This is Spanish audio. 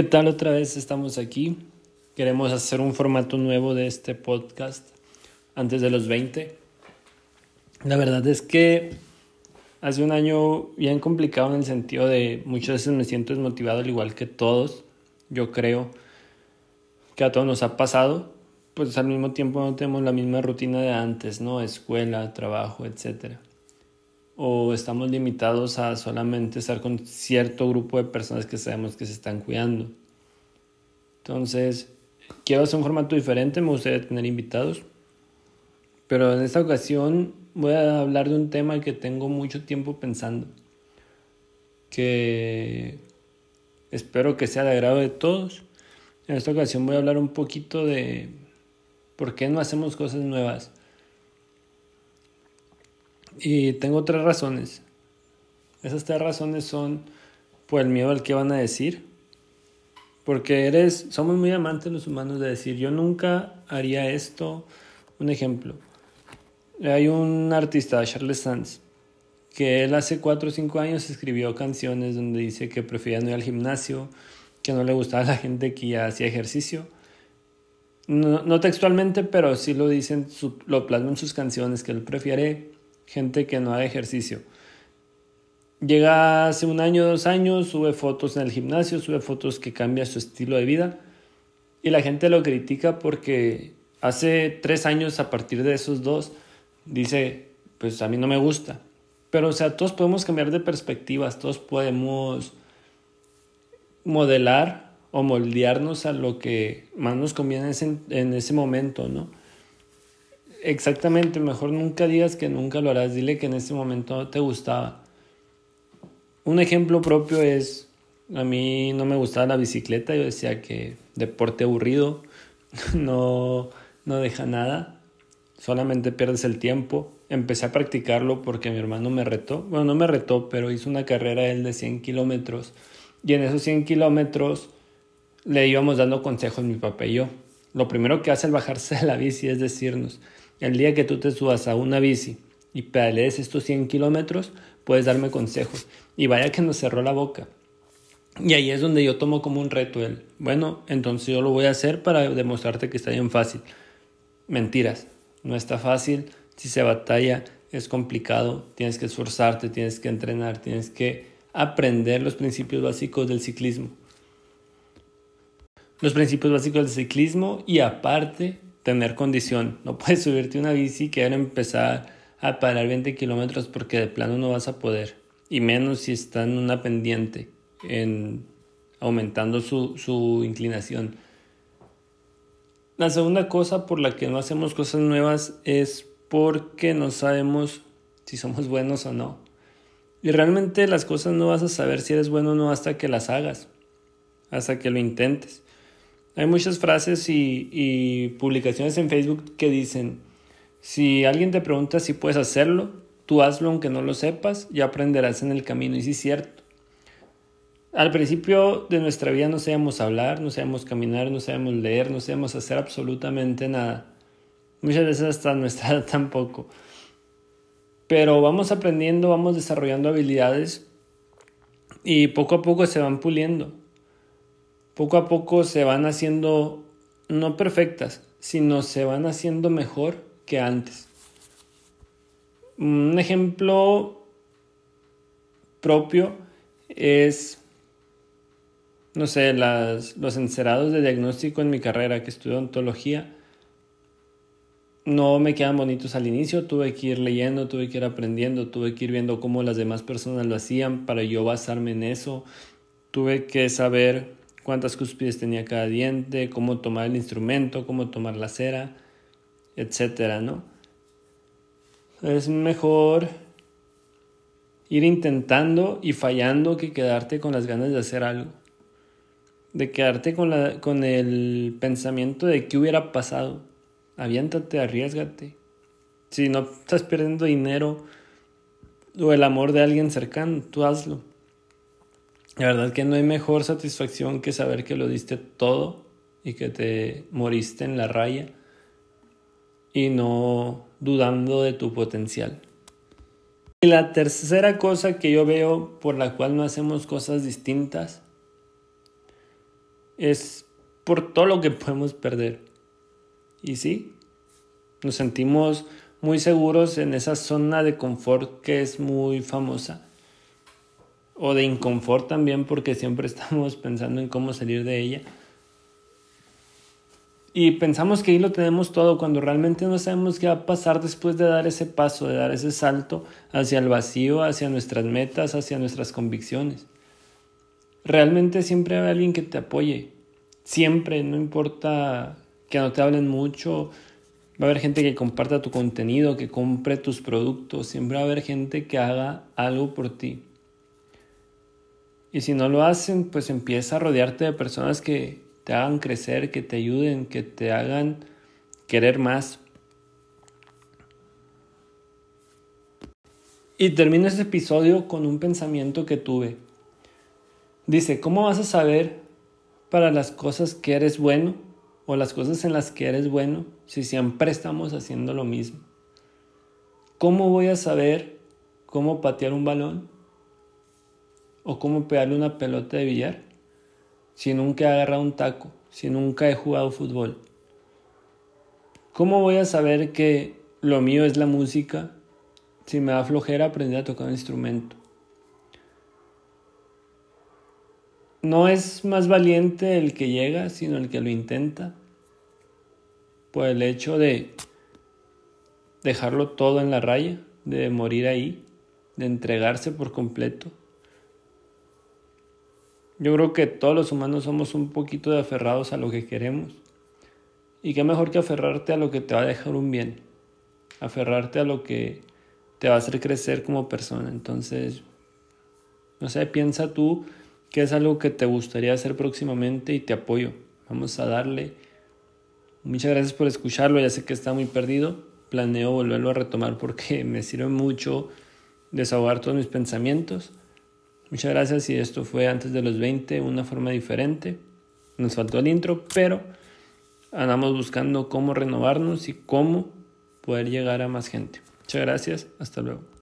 ¿Qué tal otra vez estamos aquí? Queremos hacer un formato nuevo de este podcast antes de los 20. La verdad es que hace un año bien complicado en el sentido de muchas veces me siento desmotivado al igual que todos. Yo creo que a todos nos ha pasado, pues al mismo tiempo no tenemos la misma rutina de antes, ¿no? Escuela, trabajo, etcétera o estamos limitados a solamente estar con cierto grupo de personas que sabemos que se están cuidando. Entonces, quiero hacer un formato diferente, me gustaría tener invitados, pero en esta ocasión voy a hablar de un tema que tengo mucho tiempo pensando, que espero que sea de agrado de todos. En esta ocasión voy a hablar un poquito de por qué no hacemos cosas nuevas y tengo tres razones. Esas tres razones son por el miedo al que van a decir. Porque eres, somos muy amantes los humanos de decir, yo nunca haría esto. Un ejemplo. Hay un artista, Charles Sands, que él hace cuatro o cinco años escribió canciones donde dice que prefería no ir al gimnasio, que no le gustaba a la gente que ya hacía ejercicio. No, no textualmente, pero sí lo dicen, lo plasma en sus canciones, que él prefiere gente que no haga ejercicio. Llega hace un año, dos años, sube fotos en el gimnasio, sube fotos que cambia su estilo de vida y la gente lo critica porque hace tres años a partir de esos dos dice, pues a mí no me gusta. Pero o sea, todos podemos cambiar de perspectivas, todos podemos modelar o moldearnos a lo que más nos conviene en ese momento, ¿no? Exactamente, mejor nunca digas que nunca lo harás, dile que en ese momento te gustaba. Un ejemplo propio es, a mí no me gustaba la bicicleta, yo decía que deporte aburrido, no, no deja nada, solamente pierdes el tiempo. Empecé a practicarlo porque mi hermano me retó, bueno, no me retó, pero hizo una carrera él de 100 kilómetros y en esos 100 kilómetros le íbamos dando consejos mi papá y yo. Lo primero que hace al bajarse de la bici es decirnos, el día que tú te subas a una bici y pedalees estos 100 kilómetros, puedes darme consejos. Y vaya que nos cerró la boca. Y ahí es donde yo tomo como un reto el, bueno, entonces yo lo voy a hacer para demostrarte que está bien fácil. Mentiras, no está fácil, si se batalla es complicado, tienes que esforzarte, tienes que entrenar, tienes que aprender los principios básicos del ciclismo. Los principios básicos del ciclismo y aparte tener condición. No puedes subirte una bici y querer empezar a parar 20 kilómetros porque de plano no vas a poder. Y menos si está en una pendiente, en aumentando su, su inclinación. La segunda cosa por la que no hacemos cosas nuevas es porque no sabemos si somos buenos o no. Y realmente las cosas no vas a saber si eres bueno o no hasta que las hagas, hasta que lo intentes. Hay muchas frases y, publicaciones en Facebook que dicen, si alguien te pregunta si puedes hacerlo, tú hazlo aunque no lo sepas y aprenderás en el camino. Y sí es cierto. Al principio de nuestra vida no sabemos hablar, no sabemos caminar, no sabemos leer, no sabemos hacer absolutamente nada. Muchas veces hasta nuestra edad tampoco. Pero vamos aprendiendo, vamos desarrollando habilidades y poco a poco se van puliendo poco a poco se van haciendo no perfectas, sino se van haciendo mejor que antes. Un ejemplo propio es, no sé, las, los encerados de diagnóstico en mi carrera, que estudio ontología, no me quedan bonitos al inicio, tuve que ir leyendo, tuve que ir aprendiendo, tuve que ir viendo cómo las demás personas lo hacían para yo basarme en eso, tuve que saber cuántas cúspides tenía cada diente, cómo tomar el instrumento, cómo tomar la cera, etcétera, ¿no? Es mejor ir intentando y fallando que quedarte con las ganas de hacer algo. De quedarte con, la, con el pensamiento de qué hubiera pasado. Aviéntate, arriesgate. Si no estás perdiendo dinero o el amor de alguien cercano, tú hazlo. La verdad que no hay mejor satisfacción que saber que lo diste todo y que te moriste en la raya y no dudando de tu potencial. Y la tercera cosa que yo veo por la cual no hacemos cosas distintas es por todo lo que podemos perder. Y sí, nos sentimos muy seguros en esa zona de confort que es muy famosa. O de inconfort también porque siempre estamos pensando en cómo salir de ella. Y pensamos que ahí lo tenemos todo cuando realmente no sabemos qué va a pasar después de dar ese paso, de dar ese salto hacia el vacío, hacia nuestras metas, hacia nuestras convicciones. Realmente siempre hay alguien que te apoye. Siempre, no importa que no te hablen mucho, va a haber gente que comparta tu contenido, que compre tus productos, siempre va a haber gente que haga algo por ti. Y si no lo hacen, pues empieza a rodearte de personas que te hagan crecer, que te ayuden, que te hagan querer más. Y termino este episodio con un pensamiento que tuve. Dice, ¿cómo vas a saber para las cosas que eres bueno o las cosas en las que eres bueno si siempre estamos haciendo lo mismo? ¿Cómo voy a saber cómo patear un balón o cómo pegarle una pelota de billar si nunca he agarrado un taco, si nunca he jugado fútbol? ¿Cómo voy a saber que lo mío es la música si me da flojera aprender a tocar un instrumento? No es más valiente el que llega, sino el que lo intenta. Por el hecho de dejarlo todo en la raya, de morir ahí, de entregarse por completo. Yo creo que todos los humanos somos un poquito de aferrados a lo que queremos. Y qué mejor que aferrarte a lo que te va a dejar un bien. Aferrarte a lo que te va a hacer crecer como persona. Entonces, no sé, piensa tú qué es algo que te gustaría hacer próximamente y te apoyo. Vamos a darle. Muchas gracias por escucharlo. Ya sé que está muy perdido. Planeo volverlo a retomar porque me sirve mucho desahogar todos mis pensamientos. Muchas gracias y esto fue antes de los 20, una forma diferente. Nos faltó el intro, pero andamos buscando cómo renovarnos y cómo poder llegar a más gente. Muchas gracias, hasta luego.